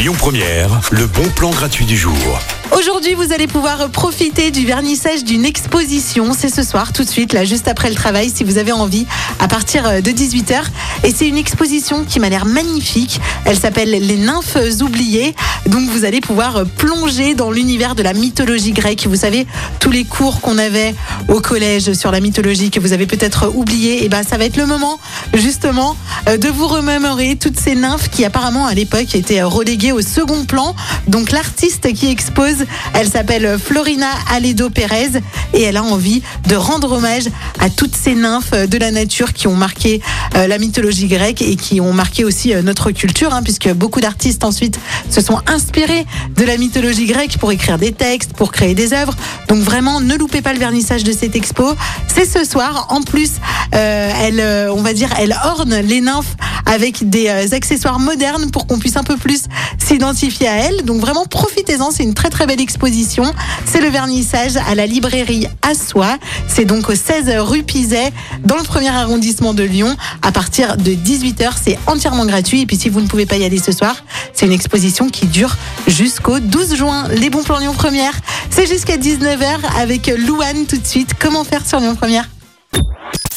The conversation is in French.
Lyon Première, le bon plan gratuit du jour. Aujourd'hui, vous allez pouvoir profiter du vernissage d'une exposition. C'est ce soir, tout de suite, là, juste après le travail, si vous avez envie, à partir euh, de 18h. Et c'est une exposition qui m'a l'air magnifique. Elle s'appelle Les nymphes oubliées. Donc, vous allez pouvoir euh, plonger dans l'univers de la mythologie grecque. Vous savez, tous les cours qu'on avait au collège sur la mythologie que vous avez peut-être oublié, et ben, ça va être le moment, justement, euh, de vous remémorer toutes ces nymphes qui, apparemment, à l'époque, étaient reléguées au second plan. Donc, l'artiste qui expose elle s'appelle Florina Aledo Pérez et elle a envie de rendre hommage à toutes ces nymphes de la nature qui ont marqué euh, la mythologie grecque et qui ont marqué aussi euh, notre culture, hein, puisque beaucoup d'artistes ensuite se sont inspirés de la mythologie grecque pour écrire des textes, pour créer des œuvres. Donc vraiment, ne loupez pas le vernissage de cette expo. C'est ce soir. En plus, euh, elle, on va dire, elle orne les nymphes avec des accessoires modernes pour qu'on puisse un peu plus s'identifier à elle. Donc vraiment, profitez-en. C'est une très très belle exposition. C'est le vernissage à la librairie Assois. C'est donc au 16 rue Pizet, dans le premier arrondissement de Lyon. À partir de 18h, c'est entièrement gratuit. Et puis si vous ne pouvez pas y aller ce soir, c'est une exposition qui dure jusqu'au 12 juin. Les bons plans Lyon Première, c'est jusqu'à 19h avec Louane tout de suite. Comment faire sur Lyon Première?